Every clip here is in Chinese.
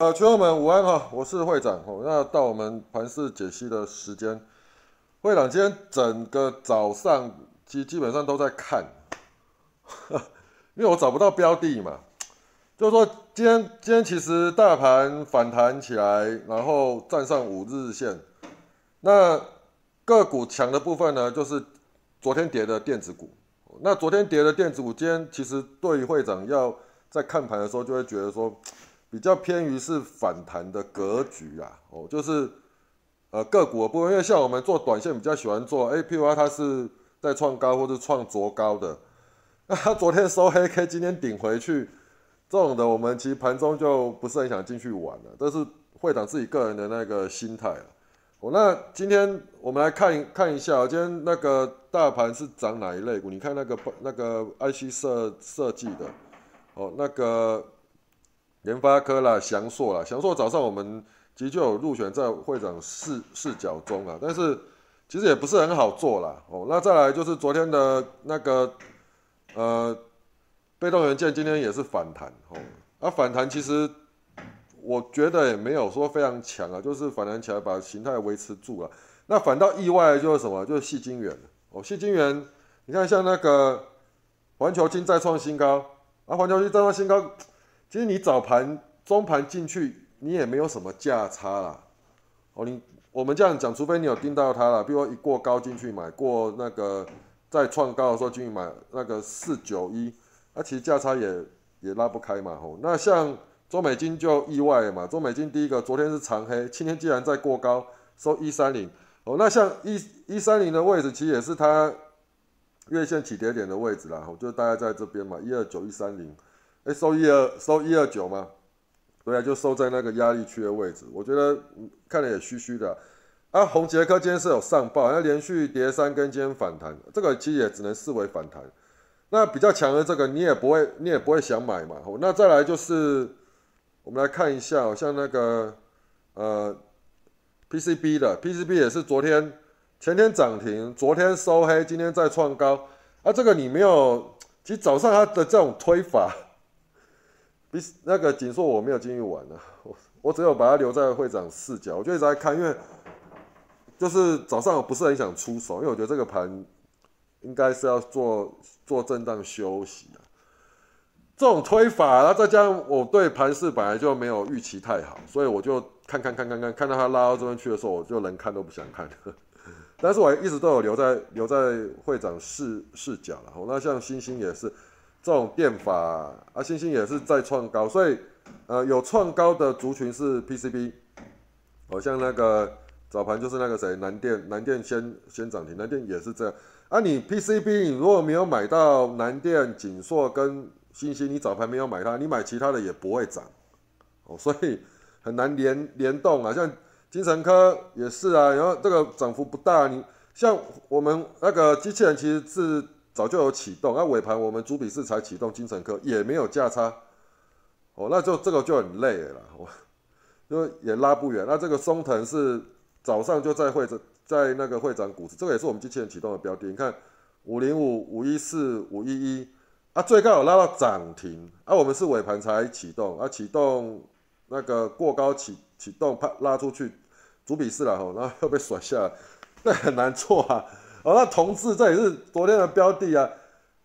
呃，群友们午安哈，我是会长哦。那到我们盘市解析的时间，会长今天整个早上基基本上都在看，因为我找不到标的嘛。就是说，今天今天其实大盘反弹起来，然后站上五日线，那个股强的部分呢，就是昨天跌的电子股。那昨天跌的电子股，今天其实对于会长要在看盘的时候，就会觉得说。比较偏于是反弹的格局啊，哦，就是呃个股的部分，因为像我们做短线比较喜欢做，哎，譬如说它是在创高或者创卓高的，那它昨天收黑 K，今天顶回去，这种的我们其实盘中就不是很想进去玩了，这是会长自己个人的那个心态啊。哦，那今天我们来看看一下，今天那个大盘是涨哪一类股？你看那个那个 IC 设设计的，哦，那个。联发科啦，翔硕啦，翔硕早上我们其实就有入选在会长视视角中啊，但是其实也不是很好做啦。哦。那再来就是昨天的那个呃被动元件，今天也是反弹哦。啊，反弹其实我觉得也没有说非常强啊，就是反弹起来把形态维持住了。那反倒意外就是什么？就是细晶圆哦，细晶圆，你看像那个环球金再创新高啊，环球金再创新高。其实你早盘、中盘进去，你也没有什么价差啦。哦，你我们这样讲，除非你有盯到它了，比如说一过高进去买，过那个在创高的时候进去买那个四九一，那其实价差也也拉不开嘛。吼，那像中美金就意外嘛。中美金第一个昨天是长黑，今天既然在过高收一三零，哦，那像一一三零的位置其实也是它月线起跌点的位置啦。吼，就大概在这边嘛，一二九一三零。哎，收一二收一二九吗？对啊，就收在那个压力区的位置。我觉得看着也虚虚的。啊，红杰科今天是有上报，那连续跌三根，今天反弹，这个其实也只能视为反弹。那比较强的这个，你也不会，你也不会想买嘛。那再来就是，我们来看一下，像那个呃 PCB 的 PCB 也是昨天前天涨停，昨天收黑，今天再创高。啊，这个你没有，其实早上它的这种推法。比那个锦硕我没有进去玩呢，我 我只有把它留在会长视角，我就一直在看，因为就是早上我不是很想出手，因为我觉得这个盘应该是要做做震荡休息啊。这种推法，然后再加上我对盘势本来就没有预期太好，所以我就看看看看看，看到它拉到这边去的时候，我就连看都不想看。但是我一直都有留在留在会长视视角了。那像星星也是。这种电法啊，星星也是在创高，所以呃有创高的族群是 PCB，好像那个早盘就是那个谁南电，南电先先涨停，南电也是这样啊。你 PCB 你如果没有买到南电、锦硕跟星星，你早盘没有买它，你买其他的也不会涨哦，所以很难联联动啊。像精神科也是啊，然后这个涨幅不大，你像我们那个机器人其实是。早就有启动，那尾盘我们主笔式才启动，精神科也没有价差，哦，那就这个就很累了，我因为也拉不远。那这个松藤是早上就在会长在那个会长股市，这个也是我们机器人启动的标的。你看五零五五一四五一一啊，最高有拉到涨停，啊，我们是尾盘才启动，啊，启动那个过高启启动，啪拉出去主笔式了，吼，然后又被甩下，那很难做啊。哦，那同志这也是昨天的标的啊，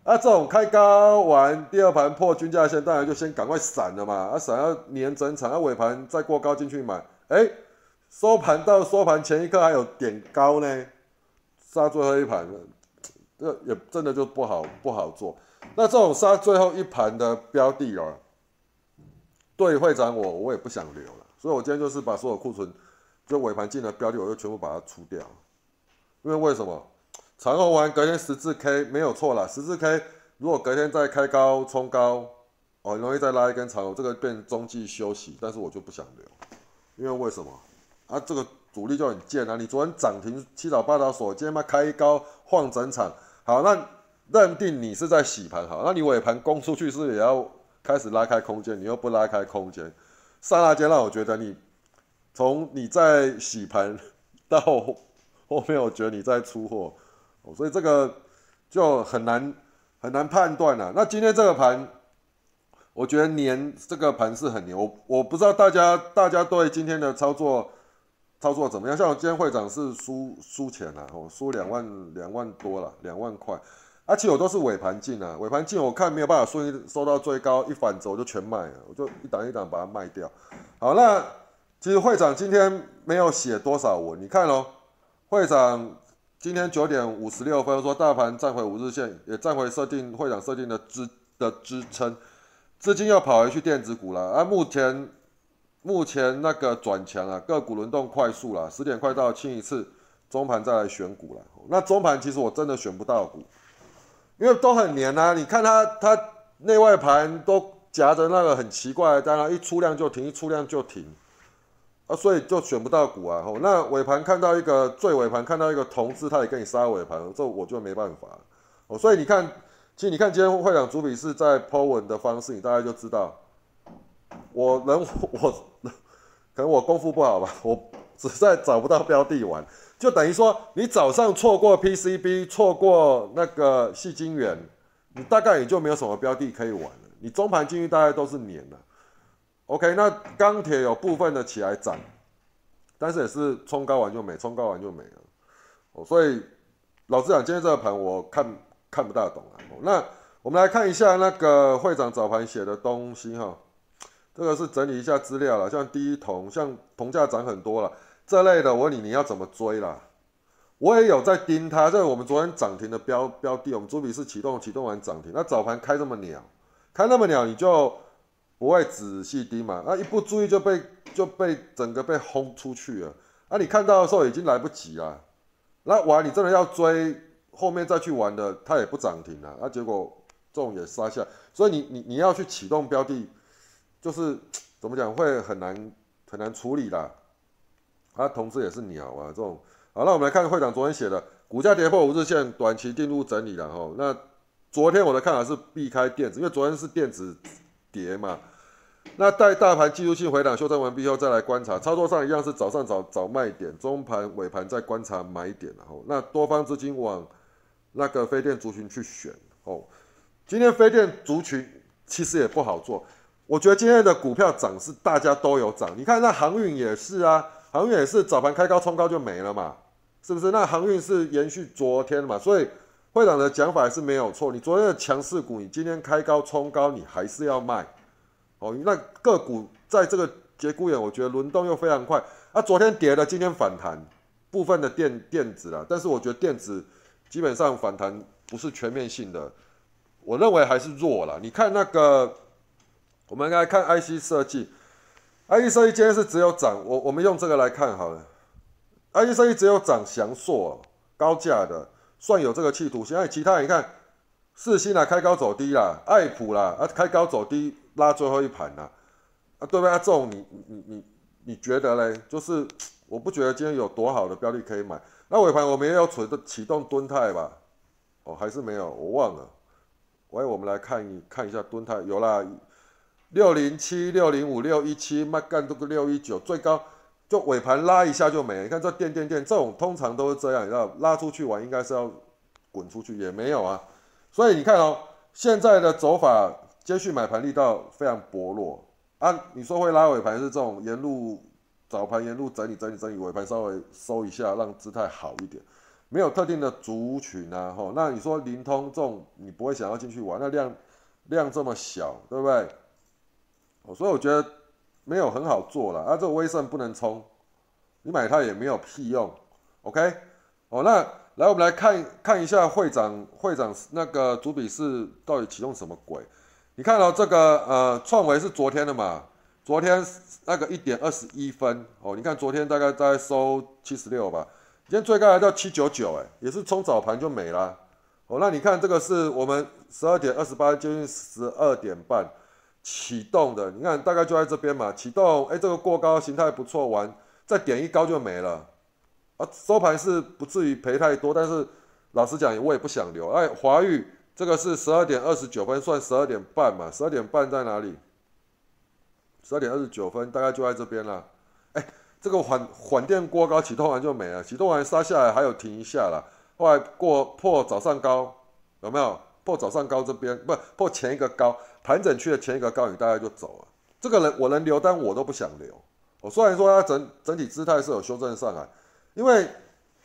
啊，这种开高完第二盘破均价线，当然就先赶快闪了嘛，啊，闪要连整场，啊，尾盘再过高进去买，哎，收盘到收盘前一刻还有点高呢，杀最后一盘，这也真的就不好不好做。那这种杀最后一盘的标的哦，对会长我我也不想留了，所以我今天就是把所有库存就尾盘进的标的，我就全部把它出掉，因为为什么？长虹完隔天十字 K 没有错了，十字 K 如果隔天再开高冲高，哦，很容易再拉一根长虹，这个变中继休息，但是我就不想留，因为为什么？啊，这个主力就很贱啊！你昨天涨停七早八早锁，今天嘛开高晃整场，好，那认定你是在洗盘，好，那你尾盘攻出去是不是也要开始拉开空间？你又不拉开空间，刹那间让我觉得你从你在洗盘到后面，我觉得你在出货。所以这个就很难很难判断了。那今天这个盘，我觉得年这个盘是很牛，我不知道大家大家对今天的操作操作怎么样？像我今天会长是输输钱了，哦，输两万两万多了，两万块，而且我都是尾盘进啊，尾盘进我看没有办法顺利收到最高，一反走我就全卖了，我就一档一档把它卖掉。好，那其实会长今天没有写多少文，你看喽，会长今天九点五十六分说大盘站回五日线，也站回设定会长设定的支的支撑。资金又跑回去电子股了啊！目前目前那个转强啊，个股轮动快速了，十点快到清一次，中盘再来选股了。那中盘其实我真的选不到股，因为都很黏啊。你看它它内外盘都夹着那个很奇怪的，当然一出量就停，一出量就停啊，所以就选不到股啊。吼那尾盘看到一个最尾盘看到一个同志，他也跟你杀尾盘，这我就没办法哦。所以你看。其实你看今天会长主笔是在 Po 文的方式，你大概就知道，我能 我可能我功夫不好吧，我实在找不到标的玩，就等于说你早上错过 PCB，错过那个细晶圆，你大概也就没有什么标的可以玩了。你中盘进去大概都是年了。OK，那钢铁有部分的起来涨，但是也是冲高完就没，冲高完就没了。哦，所以老实讲，今天这个盘我看。看不大懂啊。那我们来看一下那个会长早盘写的东西哈，这个是整理一下资料了，像第一铜，像铜价涨很多了这类的，我问你你要怎么追啦？我也有在盯它，这我们昨天涨停的标标的，我们主笔是启动启动完涨停，那早盘开这么鸟，开那么鸟你就不会仔细盯嘛，那一不注意就被就被整个被轰出去了，啊你看到的时候已经来不及了，那玩你真的要追。后面再去玩的，它也不涨停啊，那结果这种也杀下，所以你你你要去启动标的，就是怎么讲会很难很难处理啦。啊，同时也是鸟啊，这种。好，那我们来看会长昨天写的，股价跌破五日线，短期进入整理了哈。那昨天我的看法是避开电子，因为昨天是电子跌嘛。那待大盘技术性回档修正完毕后再来观察，操作上一样是早上找找卖点，中盘尾盘再观察买点然后那多方资金往。那个飞电族群去选哦，今天飞电族群其实也不好做，我觉得今天的股票涨是大家都有涨，你看那航运也是啊，航运也是早盘开高冲高就没了嘛，是不是？那航运是延续昨天嘛，所以会长的讲法是没有错，你昨天的强势股，你今天开高冲高你还是要卖哦，那个股在这个节骨眼，我觉得轮动又非常快，啊，昨天跌了，今天反弹，部分的电电子啦，但是我觉得电子。基本上反弹不是全面性的，我认为还是弱了。你看那个，我们来看 IC 设计，IC 设计今天是只有涨，我我们用这个来看好了。IC 设计只有涨翔硕高价的，算有这个企图心。哎，其他你看，四星啦开高走低啦，爱普啦啊开高走低拉最后一盘啦，啊对不对？啊这种你你你你觉得嘞？就是我不觉得今天有多好的标的可以买。那尾盘我们也有启动启动蹲态吧？哦，还是没有，我忘了。喂，我们来看一看一下蹲态，有啦，六零七、六零五、六一七，麦干这个六一九，最高就尾盘拉一下就没了。你看这垫垫垫，这种通常都是这样，你知道，拉出去玩应该是要滚出去，也没有啊。所以你看哦，现在的走法，接续买盘力道非常薄弱啊。你说会拉尾盘是这种沿路。早盘沿路整理整理整理，尾盘稍微收一下，让姿态好一点。没有特定的族群啊，吼，那你说灵通这种，你不会想要进去玩，那量量这么小，对不对？所以我觉得没有很好做了啊。这个威盛不能冲，你买它也没有屁用。OK，哦，那来我们来看看一下会长会长那个主笔是到底启动什么鬼？你看到这个呃创维是昨天的嘛？昨天那个一点二十一分哦，你看昨天大概在收七十六吧，今天最高来到七九九，哎，也是冲早盘就没了哦。那你看这个是我们十二点二十八，接近十二点半启动的，你看大概就在这边嘛，启动，哎，这个过高形态不错，完再点一高就没了啊。收盘是不至于赔太多，但是老实讲，我也不想留。哎，华玉这个是十二点二十九分，算十二点半嘛，十二点半在哪里？十二点二十九分，大概就在这边了。哎，这个缓缓电过高，启动完就没了。启动完杀下来，还有停一下了。后来过破早上高，有没有？破早上高这边，不破前一个高，盘整区的前一个高，你大概就走了。这个人我能留但，我都不想留。我虽然说它整整体姿态是有修正上来，因为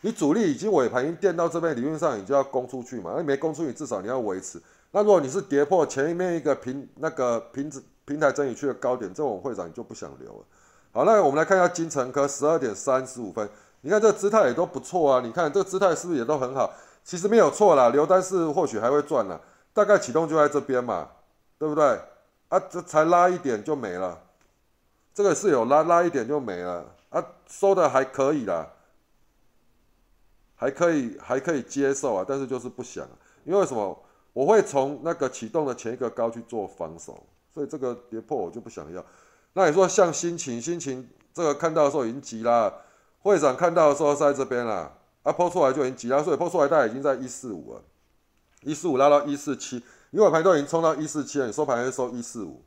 你主力已经尾盘已经垫到这边，理论上你就要攻出去嘛。那没攻出去，至少你要维持。那如果你是跌破前面一个平那个平子平台整理区的高点，这种会长你就不想留了。好，那我们来看一下金城科十二点三十五分，你看这姿态也都不错啊。你看这姿态是不是也都很好？其实没有错啦，留单是或许还会赚啦，大概启动就在这边嘛，对不对？啊，这才拉一点就没了，这个是有拉拉一点就没了啊，收的还可以啦，还可以还可以接受啊，但是就是不想，因为什么？我会从那个启动的前一个高去做防守，所以这个跌破我就不想要。那你说像心情，心情这个看到的时候已经急了，会长看到的时候在这边了，啊抛出来就已经急了，所以抛出来大概已经在一四五了，一四五拉到一四七，你尾盘都已经冲到一四七了，你收盘就收一四五，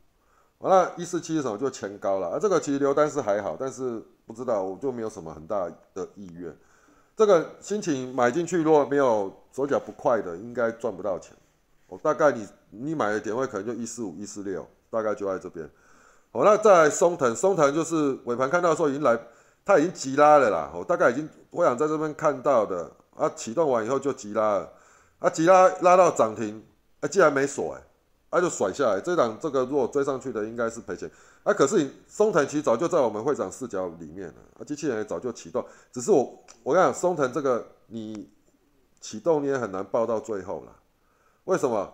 完了，一四七是什么？就前高了，啊这个其实留单是还好，但是不知道我就没有什么很大的意愿。这个心情买进去如果没有手脚不快的，应该赚不到钱。我大概你你买的点位可能就一四五一四六，大概就在这边。好，那再来松藤，松藤就是尾盘看到的时候已经来，它已经急拉了啦。我大概已经我想在这边看到的啊，启动完以后就急拉了，啊急拉拉到涨停，啊既然没锁哎，啊就甩下来。这档这个如果追上去的应该是赔钱，啊可是你松藤其实早就在我们会长视角里面了，啊机器人也早就启动，只是我我跟你讲松藤这个你启动你也很难报到最后了。为什么？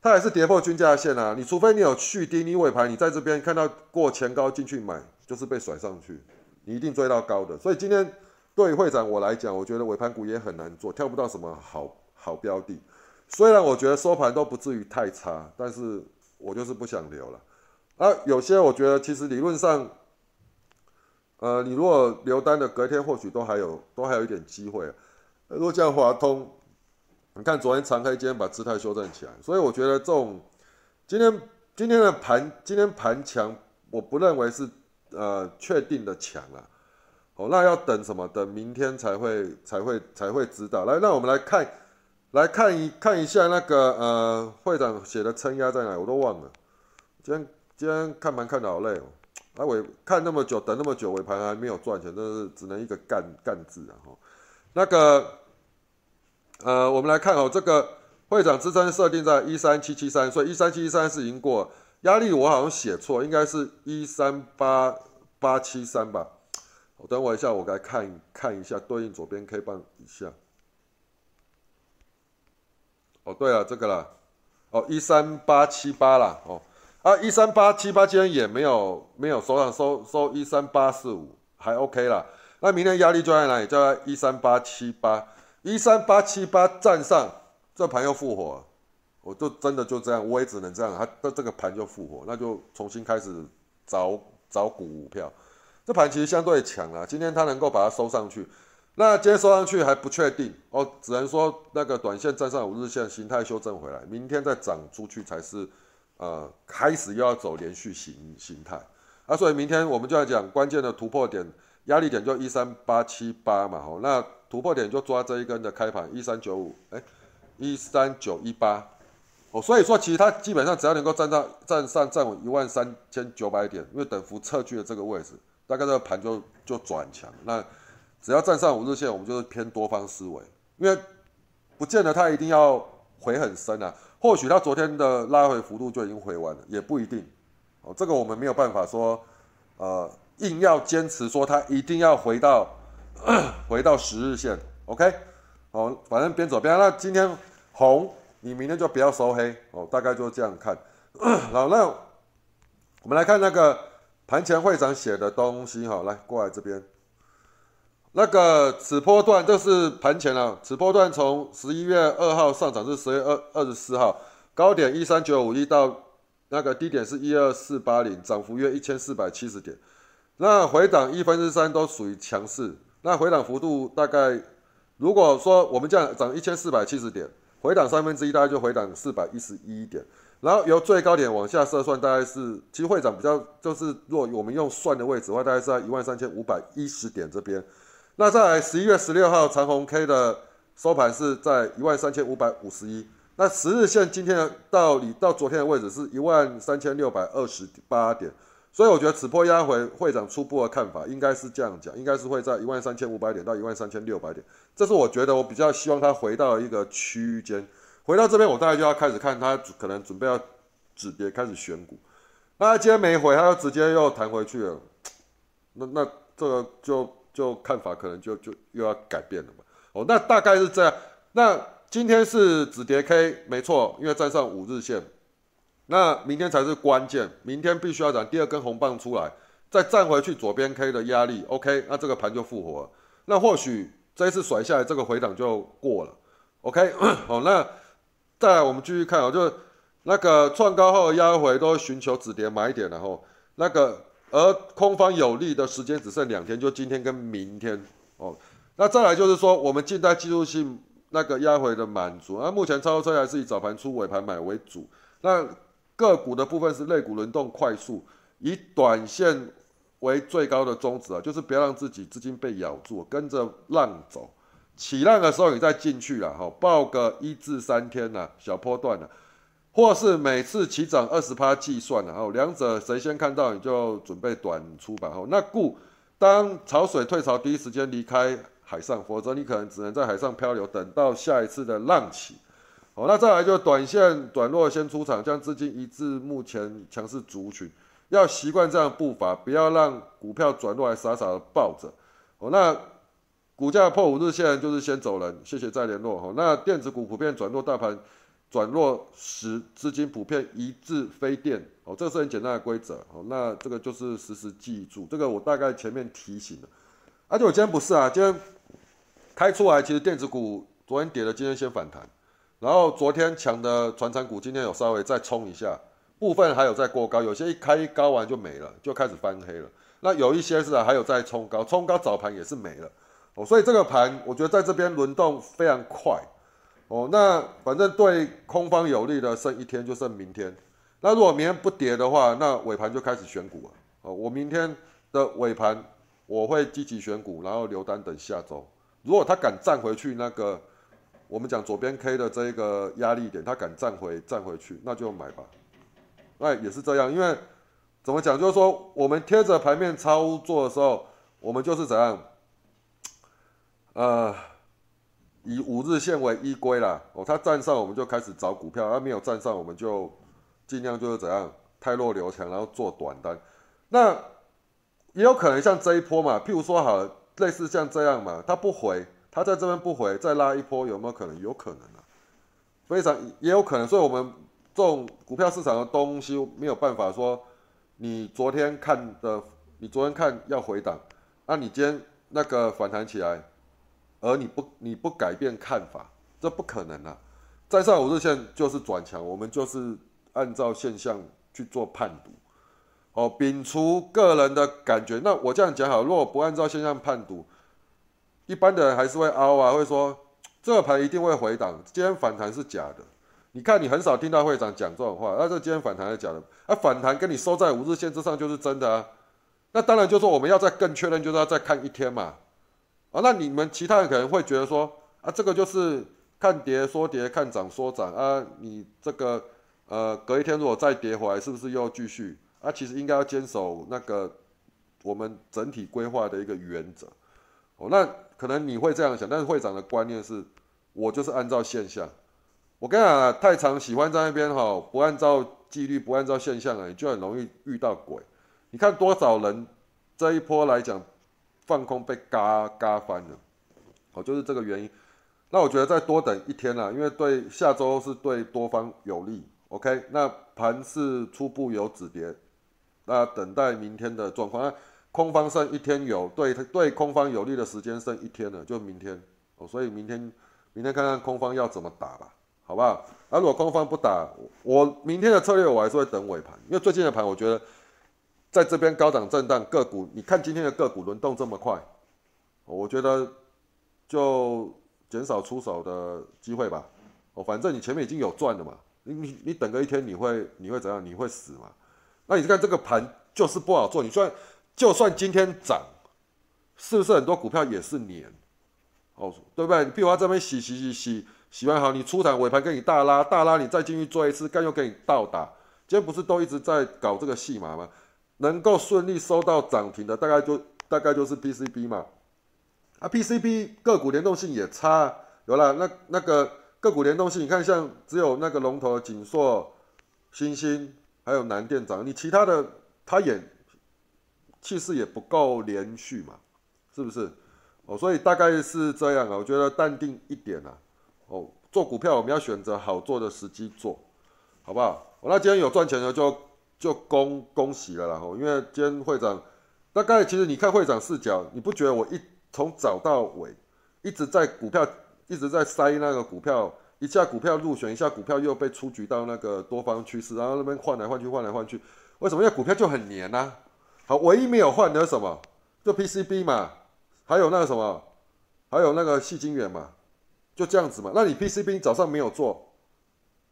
它还是跌破均价线啊！你除非你有续低，你尾盘你在这边看到过前高进去买，就是被甩上去，你一定追到高的。所以今天对会长我来讲，我觉得尾盘股也很难做，挑不到什么好好标的。虽然我觉得收盘都不至于太差，但是我就是不想留了。啊，有些我觉得其实理论上，呃，你如果留单的隔天或许都还有都还有一点机会。如果像华通。你看，昨天长黑，今天把姿态修正起来，所以我觉得这种今天今天的盘，今天盘强，我不认为是呃确定的强了。哦，那要等什么？等明天才会才会才会知道。来，那我们来看来看一看一下那个呃会长写的撑压在哪，我都忘了。今天今天看盘看的好累哦，啊尾看那么久，等那么久，尾盘还没有赚钱，真是只能一个干干字啊！哈，那个。呃，我们来看哦，这个会长支撑设定在一三七七三，所以一三七七三是已经过压力，我好像写错，应该是一三八八七三吧。我等我一下，我来看看一下对应左边 K 棒一下。哦，对了，这个啦，哦一三八七八啦，哦啊一三八七八今天也没有没有收上收收一三八四五，还 OK 啦。那明天压力就在哪里？就在一三八七八。一三八七八站上，这盘又复活，我就真的就这样，我也只能这样，它的这个盘就复活，那就重新开始找找股票。这盘其实相对强了，今天它能够把它收上去，那今天收上去还不确定哦，只能说那个短线站上五日线，形态修正回来，明天再涨出去才是，呃，开始又要走连续形形态。啊，所以明天我们就要讲关键的突破点。压力点就一三八七八嘛，吼，那突破点就抓这一根的开盘一三九五，哎，一三九一八，哦，所以说其实它基本上只要能够站上站上站稳一万三千九百点，因为等幅测距的这个位置，大概这个盘就就转强。那只要站上五日线，我们就是偏多方思维，因为不见得它一定要回很深啊，或许它昨天的拉回幅度就已经回完了，也不一定。哦，这个我们没有办法说，呃。硬要坚持说它一定要回到 回到十日线，OK，哦，反正边走边那今天红，你明天就不要收黑哦，大概就这样看。好，那我们来看那个盘前会长写的东西哈，来过来这边，那个此波段这是盘前了，此波段从十一月二号上涨至十月二二十四号，高点一三九五一到那个低点是一二四八零，涨幅约一千四百七十点。那回档一分之三都属于强势，那回档幅度大概，如果说我们这样涨一千四百七十点，回档三分之一大概就回档四百一十一点，然后由最高点往下测算，大概是其实会长比较就是若我们用算的位置的话，大概是在一万三千五百一十点这边。那在十一月十六号长虹 K 的收盘是在一万三千五百五十一，那十日线今天的到你到昨天的位置是一万三千六百二十八点，所以我觉得此波压回会长初步的看法应该是这样讲，应该是会在一万三千五百点到一万三千六百点，这是我觉得我比较希望它回到一个区间，回到这边我大概就要开始看它可能准备要止跌开始选股，那今天没回，它又直接又弹回去了，那那这个就就看法可能就就又要改变了嘛，哦，那大概是这样，那。今天是止跌 K，没错，因为站上五日线，那明天才是关键，明天必须要涨第二根红棒出来，再站回去左边 K 的压力，OK，那这个盘就复活了，那或许这一次甩下来这个回档就过了，OK，好，那再来我们继续看哦，就那个创高后压回都寻求止跌买点，然后那个而空方有利的时间只剩两天，就今天跟明天哦，那再来就是说我们近代技术性。那个压回的满足，那目前操作车还是以早盘出尾盘买为主。那个股的部分是类股轮动快速，以短线为最高的宗旨啊，就是不要让自己资金被咬住，跟着浪走。起浪的时候你再进去了，哈，报个一至三天呐，小波段呐，或是每次起涨二十趴计算然后，两者谁先看到你就准备短出吧，哈。那故当潮水退潮，第一时间离开。海上，否则你可能只能在海上漂流，等到下一次的浪起。好，那再来就短线短弱先出场，将资金移至目前强势族群，要习惯这样步伐，不要让股票转弱还傻傻的抱着。哦，那股价破五日线就是先走人，谢谢再联络。哦，那电子股普遍转弱，大盘转弱时资金普遍移至非电。哦，这是很简单的规则。哦，那这个就是时时记住，这个我大概前面提醒了。而且我今天不是啊，今天。开出来，其实电子股昨天跌了，今天先反弹，然后昨天抢的传产股今天有稍微再冲一下，部分还有在过高，有些一开一高完就没了，就开始翻黑了。那有一些是还有在冲高，冲高早盘也是没了哦，所以这个盘我觉得在这边轮动非常快哦。那反正对空方有利的剩一天就剩明天，那如果明天不跌的话，那尾盘就开始选股了哦。我明天的尾盘我会积极选股，然后留单等下周。如果他敢站回去，那个我们讲左边 K 的这一个压力点，他敢站回站回去，那就买吧。那也是这样，因为怎么讲，就是说我们贴着盘面操作的时候，我们就是怎样，呃，以五日线为依归啦。哦，他站上我们就开始找股票，他没有站上我们就尽量就是怎样，太弱留强，然后做短单。那也有可能像这一波嘛，譬如说好。类似像这样嘛，它不回，它在这边不回，再拉一波有没有可能？有可能啊，非常也有可能。所以，我们这种股票市场的东西没有办法说，你昨天看的，你昨天看要回档，那你今天那个反弹起来，而你不你不改变看法，这不可能啊。再上五日线就是转强，我们就是按照现象去做判读。哦，摒除个人的感觉，那我这样讲好，如果不按照现象判读，一般的人还是会凹啊，会说这个盘一定会回档，今天反弹是假的。你看，你很少听到会长讲这种话，那这今天反弹是假的，啊，反弹跟你收在五日线之上就是真的啊。那当然就是说我们要再更确认，就是要再看一天嘛。啊，那你们其他人可能会觉得说，啊，这个就是看跌说跌，看涨说涨啊，你这个呃隔一天如果再跌回来，是不是又继续？啊其实应该要坚守那个我们整体规划的一个原则，哦，那可能你会这样想，但是会长的观念是，我就是按照现象。我跟你讲啊，太常喜欢在那边哈，不按照纪律，不按照现象啊，你就很容易遇到鬼。你看多少人这一波来讲放空被嘎嘎翻了，哦，就是这个原因。那我觉得再多等一天啦，因为对下周是对多方有利。OK，那盘是初步有止跌。那等待明天的状况，空方剩一天有对对空方有利的时间剩一天了，就明天哦，所以明天明天看看空方要怎么打吧，好不好？那如果空方不打，我明天的策略我还是会等尾盘，因为最近的盘我觉得在这边高档震荡，个股你看今天的个股轮动这么快，我觉得就减少出手的机会吧，哦，反正你前面已经有赚了嘛，你你你等个一天你会你会怎样？你会死嘛？那你看这个盘就是不好做，你算就算今天涨，是不是很多股票也是年？哦，对不对？你比如说这边洗洗洗洗洗完好，你出场尾盘给你大拉，大拉你再进去做一次，干又给你倒打。今天不是都一直在搞这个戏码吗？能够顺利收到涨停的，大概就大概就是 PCB 嘛。啊，PCB 个股联动性也差，有了那那个个股联动性，你看像只有那个龙头锦硕、星星还有南电涨，你其他的它也气势也不够连续嘛，是不是？哦，所以大概是这样啊，我觉得淡定一点啊。哦，做股票我们要选择好做的时机做，好不好？我那今天有赚钱的就就恭恭喜了啦。哦，因为今天会长大概其实你看会长视角，你不觉得我一从早到尾一直在股票一直在塞那个股票，一下股票入选，一下股票又被出局到那个多方趋势，然后那边换来换去换来换去，为什么？因为股票就很黏呐。好，唯一没有换的什么？就 PCB 嘛，还有那个什么，还有那个细晶圆嘛。就这样子嘛，那你 PCB 早上没有做，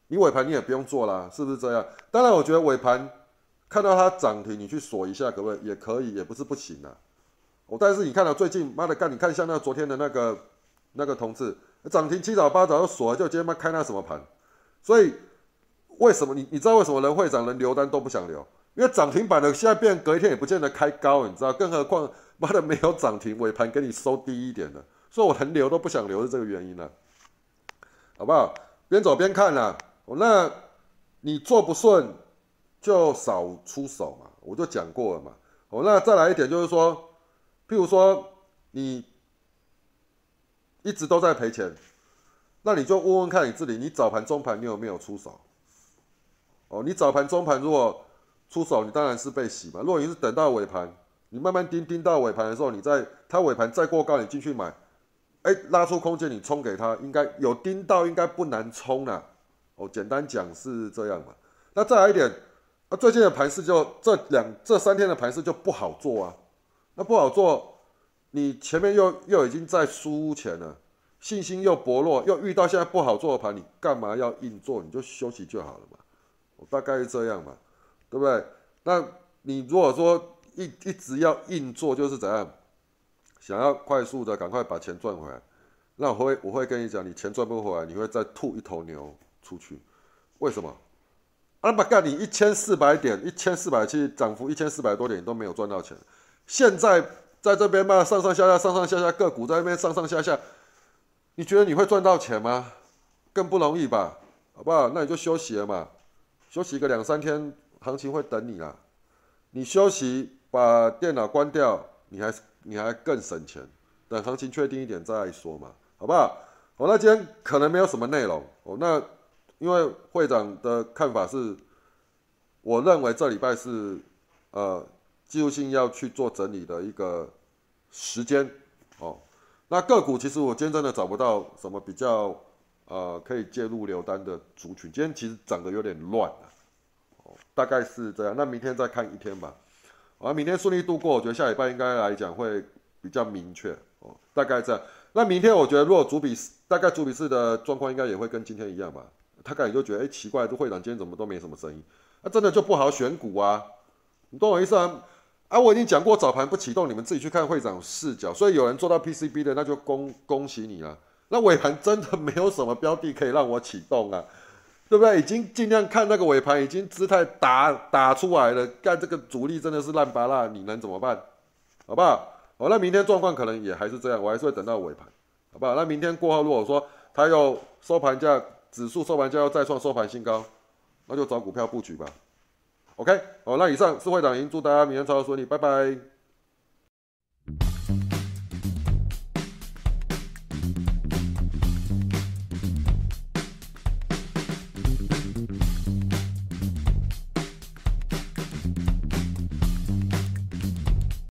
你尾盘你也不用做啦，是不是这样？当然，我觉得尾盘看到它涨停，你去锁一下，可不可以？也可以，也不是不行啊。我但是你看到最近，妈的干，你看像那昨天的那个那个同志涨停七早八早就锁，就今天妈开那什么盘？所以为什么你你知道为什么人会长人留单都不想留？因为涨停板的现在变隔一天也不见得开高，你知道？更何况妈的没有涨停，尾盘给你收低一点的。所以我很留都不想留是这个原因了，好不好？边走边看啦。我那你做不顺就少出手嘛，我就讲过了嘛。我那再来一点就是说，譬如说你一直都在赔钱，那你就问问看你自己，你早盘中盘你有没有出手？哦，你早盘中盘如果出手，你当然是被洗嘛。如果你是等到尾盘，你慢慢盯盯到尾盘的时候，你再它尾盘再过高，你进去买。哎，拉出空间你冲给他，应该有盯到，应该不难冲啦。哦，简单讲是这样嘛。那再来一点，啊，最近的盘势就这两这三天的盘势就不好做啊。那不好做，你前面又又已经在输钱了，信心又薄弱，又遇到现在不好做的盘，你干嘛要硬做？你就休息就好了嘛。我大概是这样嘛，对不对？那你如果说一一直要硬做，就是怎样？想要快速的赶快把钱赚回来，那我会我会跟你讲，你钱赚不回来，你会再吐一头牛出去。为什么？阿巴干，你一千四百点，一千四百七涨幅一千四百多点，你都没有赚到钱。现在在这边嘛，上上下下，上上下下，个股在那边上上下下，你觉得你会赚到钱吗？更不容易吧，好不好？那你就休息了嘛，休息个两三天，行情会等你啦。你休息，把电脑关掉，你还。你还更省钱，等行情确定一点再说嘛，好不好？好，那今天可能没有什么内容哦。那因为会长的看法是，我认为这礼拜是呃技术性要去做整理的一个时间哦。那个股其实我今天真的找不到什么比较呃可以介入留单的族群，今天其实涨得有点乱了，大概是这样。那明天再看一天吧。啊，明天顺利度过，我觉得下礼拜应该来讲会比较明确哦，大概这样。那明天我觉得，如果主笔大概主笔式的状况应该也会跟今天一样吧。他可能就觉得，哎，奇怪，这会长今天怎么都没什么声音？那真的就不好选股啊？你懂我意思啊？啊，我已经讲过早盘不启动，你们自己去看会长视角。所以有人做到 PCB 的，那就恭恭喜你了。那尾盘真的没有什么标的可以让我启动啊。对不对？已经尽量看那个尾盘，已经姿态打打出来了。干这个主力真的是烂巴拉，你能怎么办？好不好？好，那明天状况可能也还是这样，我还是会等到尾盘，好不好？那明天过后，如果说它又收盘价，指数收盘价要再创收盘新高，那就找股票布局吧。OK，好，那以上是会长，已经祝大家明天操作顺利，拜拜。